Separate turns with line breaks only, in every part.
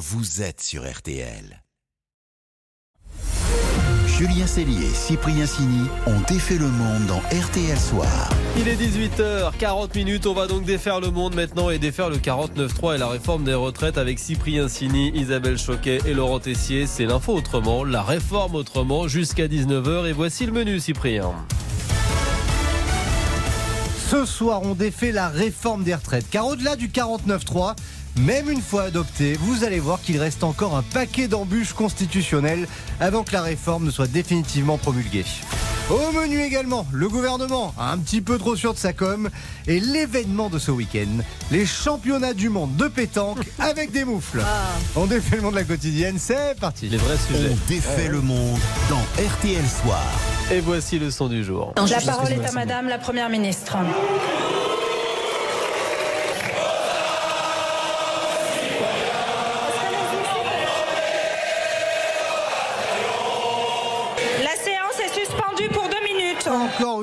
vous êtes sur RTL. Julien Cellier et Cyprien Sini ont défait le monde dans RTL Soir.
Il est 18h40 minutes. On va donc défaire le monde maintenant et défaire le 49.3 et la réforme des retraites avec Cyprien Sini, Isabelle Choquet et Laurent Tessier. C'est l'info autrement, la réforme autrement jusqu'à 19h. Et voici le menu, Cyprien.
Ce soir, on défait la réforme des retraites. Car au-delà du 49.3, même une fois adopté, vous allez voir qu'il reste encore un paquet d'embûches constitutionnelles avant que la réforme ne soit définitivement promulguée. Au menu également, le gouvernement, un petit peu trop sûr de sa com, et l'événement de ce week-end, les championnats du monde de pétanque avec des moufles. On défait le monde de la quotidienne, c'est parti.
Les vrais sujets.
On défait le monde dans RTL Soir.
Et voici le son du jour.
La parole est à Madame la Première ministre.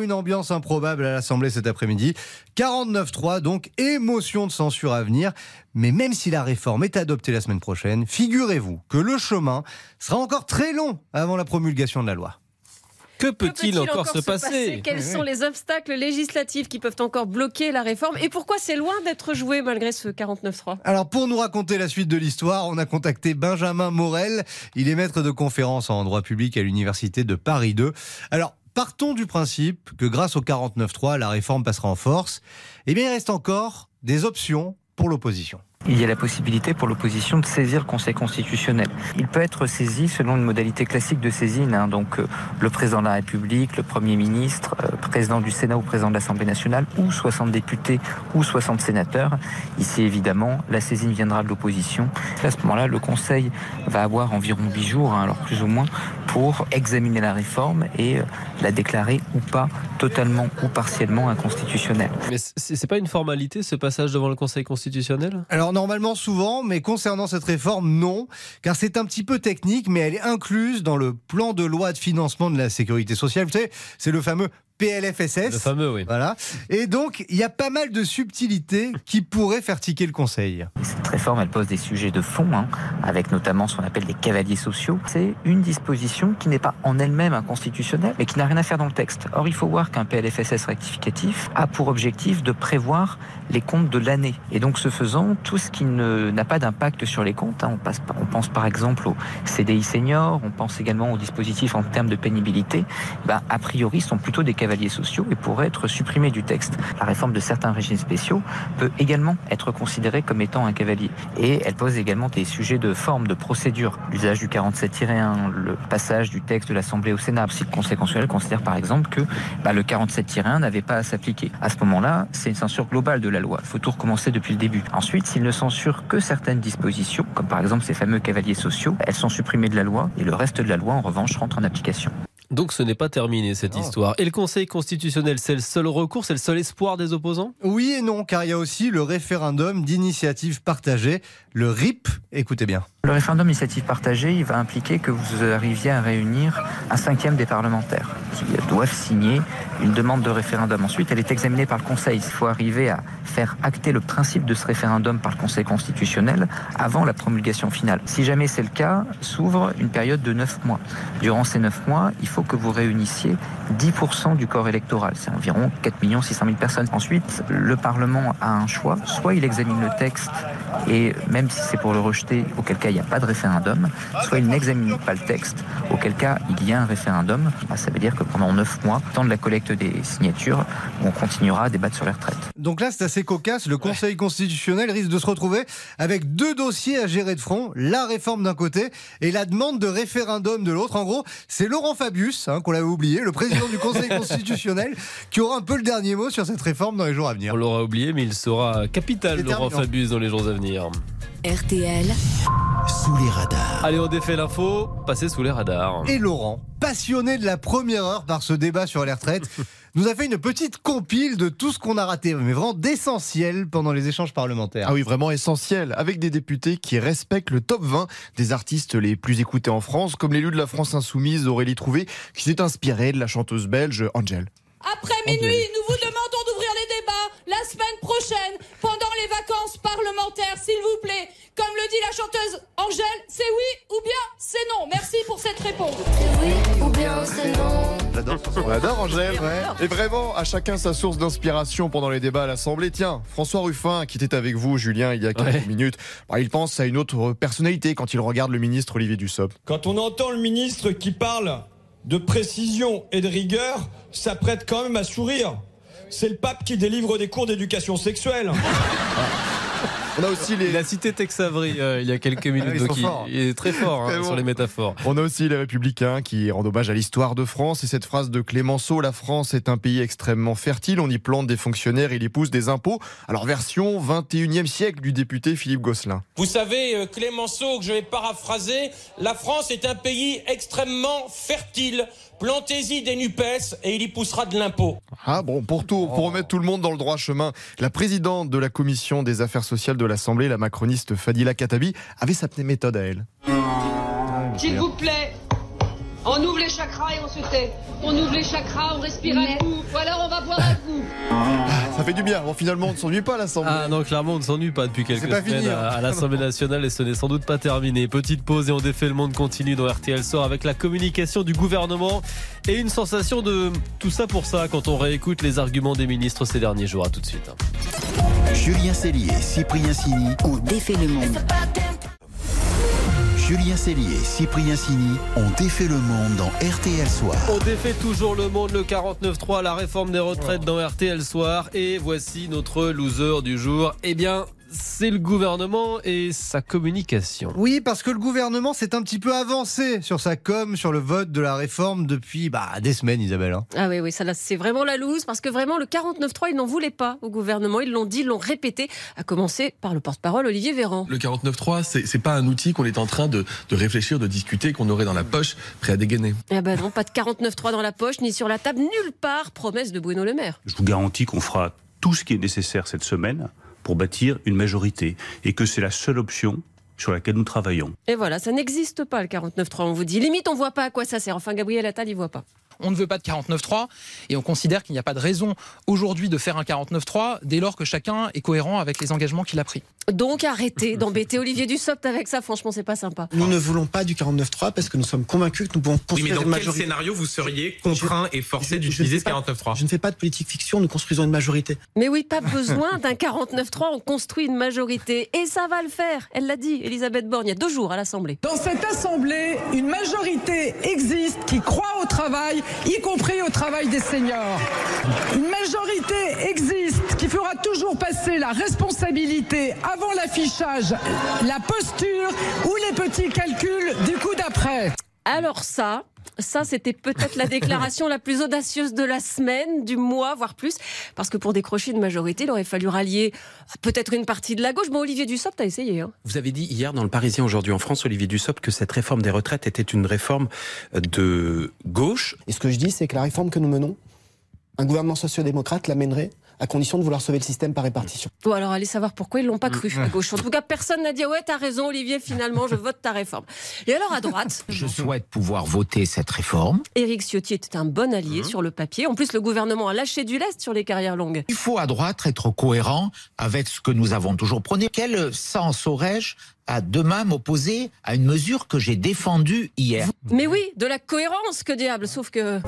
Une ambiance improbable à l'Assemblée cet après-midi. 49-3, donc émotion de censure à venir. Mais même si la réforme est adoptée la semaine prochaine, figurez-vous que le chemin sera encore très long avant la promulgation de la loi.
Que peut-il encore, se passer
Quels sont les obstacles législatifs qui peuvent encore bloquer la réforme? Et pourquoi c'est loin d'être joué malgré ce 49-3
Alors pour nous raconter la suite de l'histoire, on a contacté Benjamin Morel. Il est maître de conférences en droit public à l'université de Paris 2. Alors partons du principe que grâce au 49.3, la réforme passera en force. Eh bien il reste encore des options pour l'opposition.
Il y a la possibilité pour l'opposition de saisir le Conseil constitutionnel. Il peut être saisi selon une modalité classique de saisine, hein, donc euh, le président de la République, le Premier ministre, euh, président du Sénat ou président de l'Assemblée nationale, ou 60 députés ou 60 sénateurs. Ici, évidemment, la saisine viendra de l'opposition. À ce moment-là, le Conseil va avoir environ 8 jours, hein, alors plus ou moins, pour examiner la réforme et euh, la déclarer ou pas totalement ou partiellement inconstitutionnelle.
Mais c'est pas une formalité ce passage devant le Conseil constitutionnel?
Alors normalement souvent, mais concernant cette réforme, non, car c'est un petit peu technique, mais elle est incluse dans le plan de loi de financement de la sécurité sociale. Vous savez, c'est le fameux PLFSS.
Le fameux, oui.
Voilà. Et donc, il y a pas mal de subtilités qui pourraient faire tiquer le Conseil.
Cette réforme, elle pose des sujets de fond, hein, avec notamment ce qu'on appelle des cavaliers sociaux. C'est une disposition qui n'est pas en elle-même inconstitutionnelle, mais qui n'a rien à faire dans le texte. Or, il faut voir qu'un PLFSS rectificatif a pour objectif de prévoir les comptes de l'année. Et donc, ce faisant, tout ce qui ne- n'a pas d'impact sur les comptes, hein, on, passe, on pense par exemple au CDI senior, on pense également aux dispositifs en termes de pénibilité, ben, a priori, sont plutôt des cavaliers sociaux et pourraient être supprimés du texte. La réforme de certains régimes spéciaux peut également être considérée comme étant un cavalier. Et elle pose également des sujets de forme, de procédure. L'usage du 47-1, le passage du texte de l'Assemblée au Sénat. Si le Conseil considère par exemple que bah, le 47-1 n'avait pas à s'appliquer. À ce moment-là, c'est une censure globale de la loi. Il faut tout recommencer depuis le début. Ensuite, s'il ne censure que certaines dispositions, comme par exemple ces fameux cavaliers sociaux, elles sont supprimées de la loi et le reste de la loi, en revanche, rentre en application.
Donc ce n'est pas terminé cette
Non.
histoire. Et le Conseil constitutionnel, c'est le seul recours, c'est le seul espoir des opposants?
Oui et non, car il y a aussi le référendum d'initiative partagée, le RIP. Écoutez bien.
Le référendum d'initiative partagée, il va impliquer que vous arriviez à réunir un cinquième des parlementaires qui doivent signer une demande de référendum. Ensuite, elle est examinée par le Conseil. Il faut arriver à faire acter le principe de ce référendum par le Conseil constitutionnel avant la promulgation finale. Si jamais c'est le cas, s'ouvre une période de 9 mois. Durant ces 9 mois, il faut que vous réunissiez 10% du corps électoral. C'est environ 4 600 000 personnes. Ensuite, le Parlement a un choix. Soit il examine le texte et même si c'est pour le rejeter, auquel cas il n'y a pas de référendum, soit il n'examine pas le texte, auquel cas il y a un référendum. Bah, ça veut dire que pendant 9 mois, temps de la collecte des signatures, on continuera à débattre sur les retraites.
Donc là, c'est assez cocasse. Le Conseil constitutionnel risque de se retrouver avec deux dossiers à gérer de front la réforme d'un côté et la demande de référendum de l'autre. En gros, c'est Laurent Fabius, hein, qu'on l'avait oublié, le président du Conseil constitutionnel, qui aura un peu le dernier mot sur cette réforme dans les jours à venir.
On l'aura oublié, mais il sera capital, Laurent. Fabius, dans les jours à venir.
RTL,
Sous les radars.
Allez, on défait l'info, passez sous les radars.
Et Laurent, passionné de la première heure par ce débat sur les retraites, nous a fait une petite compile de tout ce qu'on a raté, mais vraiment d'essentiel pendant les échanges parlementaires.
Ah oui, vraiment essentiel, avec des députés qui respectent le top 20 des artistes les plus écoutés en France, comme l'élu de la France Insoumise, Aurélie Trouvé, qui s'est inspirée de la chanteuse belge Angel.
Après minuit, nous vous demandons d'ouvrir les débats la semaine prochaine pendant
les vacances parlementaires, s'il vous plaît. Comme le dit la chanteuse Angèle, c'est oui ou bien c'est non. Merci pour cette réponse.
Oui ou bien c'est non.
On adore Angèle. Et vraiment, à chacun sa source d'inspiration pendant les débats à l'Assemblée. Tiens, François Ruffin, qui était avec vous, Julien, il y a quelques
Ouais.
minutes, bah, il pense à une autre personnalité quand il regarde le ministre Olivier Dussopt.
Quand on entend le ministre qui parle de précision et de rigueur, ça prête quand même à sourire. C'est le pape qui délivre des cours d'éducation sexuelle.
On a aussi les.
Il a cité Tex Avery euh, il y a quelques minutes,
Ah, ils
donc
sont
il, est très fort hein,
bon.
sur les métaphores.
On a aussi les Républicains qui rendent hommage à l'histoire de France et cette phrase de Clémenceau La France est un pays extrêmement fertile, on y plante des fonctionnaires, il y pousse des impôts. Alors, version 21e siècle du député Philippe Gosselin.
Vous savez, euh, Clémenceau, que je vais paraphraser, la France est un pays extrêmement fertile. Plantez-y des NUPES et il y poussera de l'impôt.
Ah bon, pour tout, pour remettre tout le monde dans le droit chemin, la présidente de la commission des affaires sociales de l'Assemblée, la macroniste Fadila Katabi, avait sa méthode à elle.
S'il vous plaît, on ouvre les chakras et on se tait. On ouvre les chakras, on respire un coup. Ou alors on va boire un coup.
Ça fait du bien. Bon, finalement, on ne s'ennuie pas à l'Assemblée.
Ah non, clairement, on ne s'ennuie pas depuis quelques
pas
semaines
fini, hein.
à l'Assemblée nationale et ce n'est sans doute pas terminé. Petite pause et on défait le monde continue dans RTL Sort avec la communication du gouvernement et une sensation de tout ça pour ça quand on réécoute les arguments des ministres ces derniers jours. À tout de suite.
Julien Cellier et Cyprien Sini.
On défait le monde.
Julien Cellier et Cyprien Sini ont défait le monde dans RTL Soir.
On défait toujours le monde, le 49.3, la réforme des retraites dans RTL Soir. Et voici notre loser du jour. Eh bien, c'est le gouvernement et sa communication.
Oui, parce que le gouvernement s'est un petit peu avancé sur sa com, sur le vote de la réforme depuis bah, des semaines, Isabelle. hein.
Ah oui, oui, ça c'est vraiment la loose parce que vraiment le 49.3, ils n'en voulaient pas au gouvernement. Ils l'ont dit, ils l'ont répété, à commencer par le porte-parole Olivier Véran.
Le 49.3, c'est c'est pas un outil qu'on est en train de, de réfléchir, de discuter, qu'on aurait dans la poche, prêt à dégainer.
Eh ben non, pas de 49.3 dans la poche, ni sur la table, nulle part. Promesse de Bruno Le Maire.
Je vous garantis qu'on fera tout ce qui est nécessaire cette semaine pour bâtir une majorité et que c'est la seule option sur laquelle nous travaillons.
Et voilà, ça n'existe pas le 49.3. On vous dit, limite, on voit pas à quoi ça sert. Enfin, Gabriel Attal, il voit pas.
On ne veut pas de 49.3 et on considère qu'il n'y a pas de raison aujourd'hui de faire un 49.3 dès lors que chacun est cohérent avec les engagements qu'il a pris.
Donc arrêtez d'embêter Olivier Dussopt avec ça. Franchement, c'est pas sympa.
Nous ne voulons pas du 49.3 parce que nous sommes convaincus que nous pouvons
Oui, mais
construire
dans
une
quel
majorité.
scénario vous seriez contraint et forcé d'utiliser ce
fais pas-
49.3
Je ne fais pas de politique fiction, nous construisons une majorité.
Mais oui, pas besoin d'un 49.3. On construit une majorité. Et ça va le faire. Elle l'a dit, Elisabeth Borne, il y a deux jours à l'Assemblée.
Dans cette assemblée, une majorité existe qui croit au travail, y compris au travail des seniors. Une majorité existe qui fera toujours passer la responsabilité avant l'affichage, la posture ou les petits calculs du coup d'après.
Alors ça, ça c'était peut-être la déclaration la plus audacieuse de la semaine, du mois, voire plus, parce que pour décrocher une majorité, il aurait fallu rallier peut-être une partie de la gauche. Bon, Olivier Dussopt a essayé. Hein.
Vous avez dit hier dans le Parisien aujourd'hui en France, Olivier Dussopt, que cette réforme des retraites était une réforme de gauche.
Et ce que je dis, c'est que la réforme que nous menons, un gouvernement sociodémocrate l'amènerait à condition de vouloir sauver le système par répartition.
Bon, alors allez savoir pourquoi ils l'ont pas cru à gauche. En tout cas, personne n'a dit ouais, t'as raison, Olivier. Finalement, je vote ta réforme. Et alors à droite,
Je souhaite pouvoir voter cette réforme.
Éric Ciotti était un bon allié sur le papier. En plus, le gouvernement a lâché du lest sur les carrières longues.
Il faut à droite être cohérent avec ce que nous avons toujours prôné. Quel sens aurais-je à demain m'opposer à une mesure que j'ai défendue hier?
Mais oui, de la cohérence, que diable. Sauf que.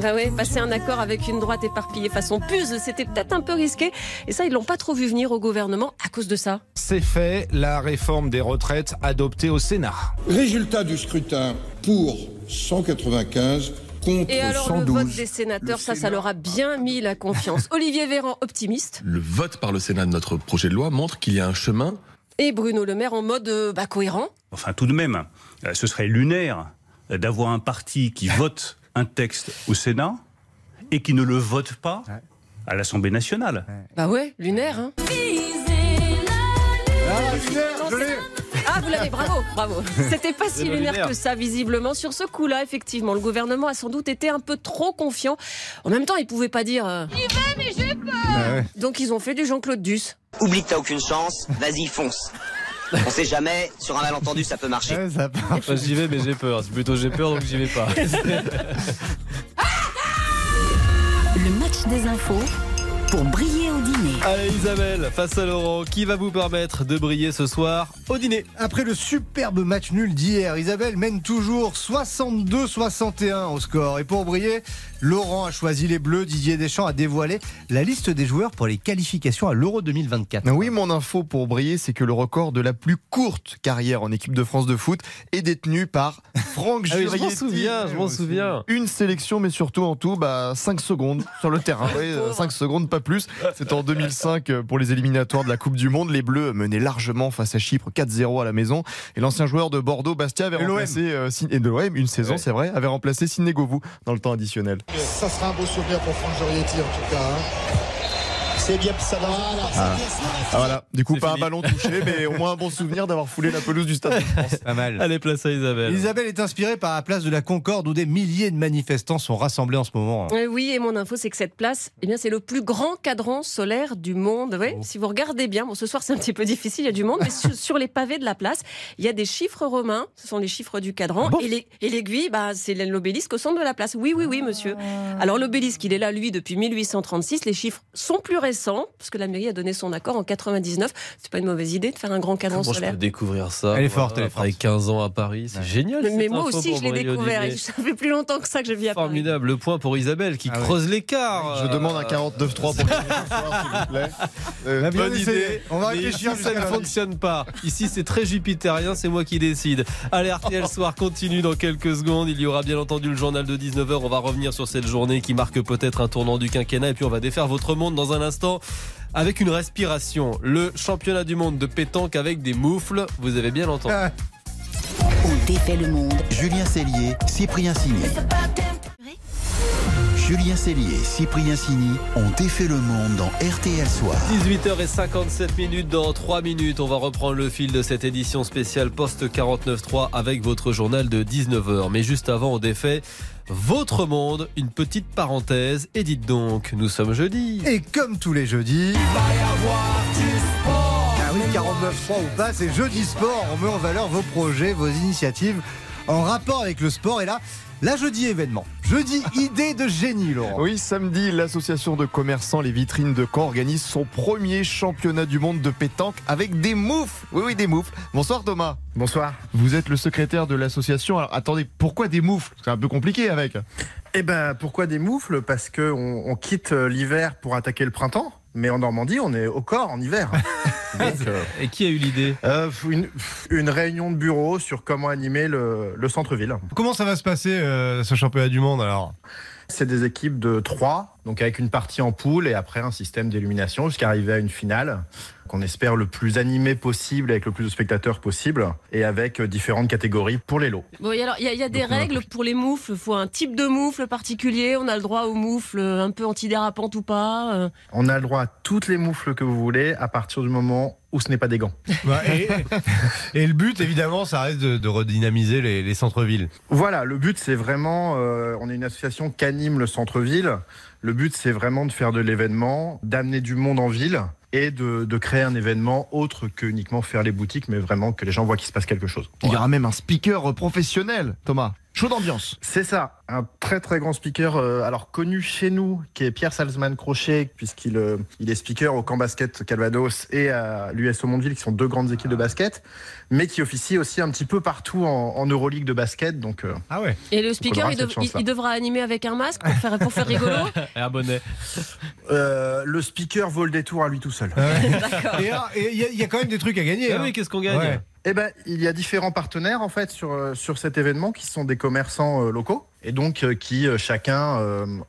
Bah ouais, passer un accord avec une droite éparpillée façon puzzle, c'était peut-être un peu risqué. Et ça, ils l'ont pas trop vu venir au gouvernement à cause de ça.
C'est fait, la réforme des retraites adoptée au Sénat.
Résultat du scrutin pour 195 contre
Et alors,
112.
le vote des sénateurs, ça, ça leur a bien mis la confiance. Olivier Véran, optimiste.
Le vote par le Sénat de notre projet de loi montre qu'il y a un chemin.
Et Bruno Le Maire en mode euh, bah, cohérent.
Enfin, tout de même, euh, ce serait lunaire d'avoir un parti qui vote un texte au Sénat et qui ne le vote pas à l'Assemblée nationale.
Bah ouais, lunaire, hein. Ah, vous l'avez, bravo, bravo. C'était pas si lunaire que ça, visiblement. Sur ce coup-là, effectivement, le gouvernement a sans doute été un peu trop confiant. En même temps, il pouvait pas dire. euh,
J'y vais, mais j'ai peur
Donc, ils ont fait du Jean-Claude Duss.
Oublie que t'as aucune chance, vas-y, fonce. On sait jamais, sur un malentendu, ça peut marcher.
Enfin, j'y vais, mais j'ai peur. C'est plutôt j'ai peur, donc j'y vais pas.
Le match des infos pour briller au dîner.
Allez Isabelle, face à Laurent, qui va vous permettre de briller ce soir au dîner?
Après le superbe match nul d'hier, Isabelle mène toujours 62-61 au score. Et pour briller, Laurent a choisi les Bleus. Didier Deschamps a dévoilé la liste des joueurs pour les qualifications à l'Euro 2024.
Oui, mon info pour briller, c'est que le record de la plus courte carrière en équipe de France de foot est détenu par Franck
Ah oui, je m'en souviens, je m'en souviens.
Une sélection, mais surtout en tout, bah, 5 secondes sur le terrain. Oui, 5 secondes, pas plus. C'était en 2005 euh, pour les éliminatoires de la Coupe du Monde. Les Bleus menaient largement face à Chypre 4-0 à la maison. Et l'ancien joueur de Bordeaux, Bastia, avait
Et
remplacé, euh, et de l'OM, une saison, c'est vrai, avait remplacé Sidney Govou dans le temps additionnel.
Ça sera un beau souvenir pour Franck Jorietti en tout cas. hein. C'est bien, ça va.
Ah. Ah, voilà. Du coup, pas un ballon touché, mais au moins un bon souvenir d'avoir foulé la pelouse du Stade de France.
Pas mal.
Allez, place à Isabelle.
Isabelle est inspirée par la place de la Concorde où des milliers de manifestants sont rassemblés en ce moment.
Euh, Oui, et mon info, c'est que cette place, eh bien, c'est le plus grand cadran solaire du monde. Ouais, Si vous regardez bien, bon, ce soir, c'est un petit peu difficile, il y a du monde, mais sur, sur les pavés de la place, il y a des chiffres romains, ce sont les chiffres du cadran, et les- et l'aiguille, bah, c'est l'obélisque au centre de la place. Oui, oui, oui, monsieur. Alors, l'obélisque, il est là, lui, depuis 1836. Les chiffres sont plus récents, parce que la mairie a donné son accord en 99. C'est pas une mauvaise idée de faire un grand cadran
Comment je
solaire.
peux découvrir ça
Elle est forte, elle est
Après 15 ans à Paris, c'est génial.
Mais, moi aussi, je l'ai découvert. et Ça fait plus longtemps que ça que je vis à Paris.
Formidable, le point pour Isabelle qui creuse l'écart.
Je demande un 49-3 pour s'il vous plaît. Euh,
Bonne idée.
On va réfléchir
ici, ça ne fonctionne pas. Ici, c'est très jupitérien, c'est moi qui décide. Allez, RTL Soir continue dans quelques secondes. Il y aura bien entendu le journal de 19h. On va revenir sur cette journée qui marque peut-être un tournant du quinquennat. Et puis, on va défaire votre monde dans un instant avec une respiration. Le championnat du monde de pétanque avec des moufles. Vous avez bien entendu.
On défait le monde.
Julien Cellier, Cyprien Sini. Julien Cellier et Cyprien Sini ont défait le monde dans RTL Soir.
18h57 minutes dans 3 minutes. On va reprendre le fil de cette édition spéciale Poste 49.3 avec votre journal de 19h. Mais juste avant, on défait votre monde. Une petite parenthèse. Et dites donc, nous sommes jeudi.
Et comme tous les jeudis. Ah oui, 49.3 ou pas, c'est jeudi sport. On met en valeur vos projets, vos initiatives en rapport avec le sport. Et là, là jeudi événement. Jeudi idée de génie, Laurent.
Oui, samedi, l'association de commerçants Les Vitrines de Caen organise son premier championnat du monde de pétanque avec des moufles. Oui, oui, des moufles. Bonsoir Thomas.
Bonsoir.
Vous êtes le secrétaire de l'association. Alors attendez, pourquoi des moufles? C'est un peu compliqué avec.
Eh ben, pourquoi des moufles? Parce que on, on quitte euh, l'hiver pour attaquer le printemps. Mais en Normandie, on est au corps en hiver.
Et qui a eu l'idée
euh, une, une réunion de bureau sur comment animer le, le centre-ville.
Comment ça va se passer euh, ce championnat du monde alors?
C'est des équipes de trois, donc avec une partie en poule et après un système d'élimination jusqu'à arriver à une finale qu'on espère le plus animé possible avec le plus de spectateurs possible et avec euh, différentes catégories pour les lots.
Bon, et alors, il y a, il y a des
Donc, on a
règles pour les moufles? Il faut un type de moufle particulier? On a le droit aux moufles un peu antidérapantes ou pas. euh?
On a le droit à toutes les moufles que vous voulez à partir du moment où ce n'est pas des gants.
Bah, et, et le but, évidemment, ça reste de, de redynamiser les, les centres-villes.
Voilà, le but c'est vraiment, euh, on est une association qui anime le centre-ville. Le but c'est vraiment de faire de l'événement, d'amener du monde en ville et de, de créer un événement autre que uniquement faire les boutiques, mais vraiment que les gens voient qu'il se passe quelque chose.
Il y aura même un speaker professionnel, Thomas. Chaud d'ambiance.
C'est ça, un très très grand speaker, euh, alors connu chez nous, qui est Pierre Salzman Crochet, puisqu'il euh, il est speaker au camp basket Calvados et à l'USO Mondeville, qui sont deux grandes équipes de basket, mais qui officie aussi un petit peu partout en, en Euroleague de basket. Donc, euh,
ah ouais.
Et le speaker, il,
cette
dev- il-
chance-là.
il devra animer avec un masque pour faire, pour faire rigolo.
Et un bonnet.
Euh, le speaker vaut le détour à lui tout seul.
Alors, et il y, a- il y a quand même des trucs à gagner.
Ah
hein.
oui, qu'est-ce qu'on gagne
Ouais.
Eh ben, il y a différents partenaires en fait sur euh, sur cet événement qui sont des commerçants euh, locaux et donc euh, qui euh, chacun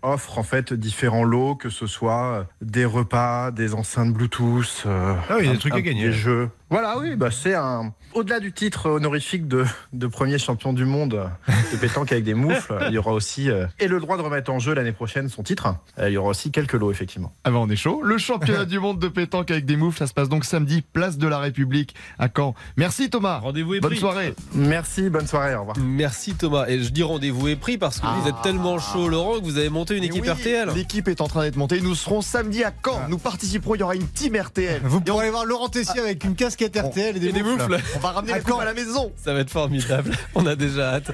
offre en fait différents lots, que ce soit des repas, des enceintes Bluetooth,
Ah oui, il y a
un-
des trucs à
un-
gagner.
des jeux. Voilà, oui, bah c'est un au-delà du titre honorifique de de premier champion du monde de pétanque avec des moufles, il y aura aussi euh, et le droit de remettre en jeu l'année prochaine son titre. Euh, il y aura aussi quelques lots effectivement.
Ah ben on est chaud. Le championnat du monde de pétanque avec des moufles, ça se passe donc samedi, place de la République à Caen. Merci Thomas.
Rendez-vous est
Bonne
pris.
soirée. Merci, bonne soirée, au revoir.
Merci Thomas. Et je dis rendez-vous est pris parce que vous êtes tellement chaud, Laurent, que vous avez monté une équipe
oui,
RTL.
L'équipe est en train d'être montée. Nous serons samedi à Caen. Nous participerons. Il y aura une team RTL.
Vous pourrez aller voir Laurent Tessier avec une casquette RTL et des,
Et des moufles.
On va ramener les
D'accord.
coupes à la maison.
Ça va être formidable. On a déjà hâte.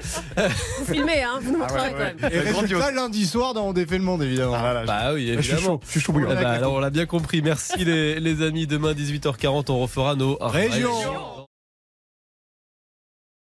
Vous filmez, hein, vous nous
ouais, ouais.
quand même.
Et résultat, lundi soir, dans On défait le monde, évidemment.
Ah, là,
Bah oui,
je suis
évidemment.
chaud, je suis chaud bouillant.
Ben, alors, on l'a bien compris. Merci les, les amis. Demain 18h40, on refera nos
Régions.
régions.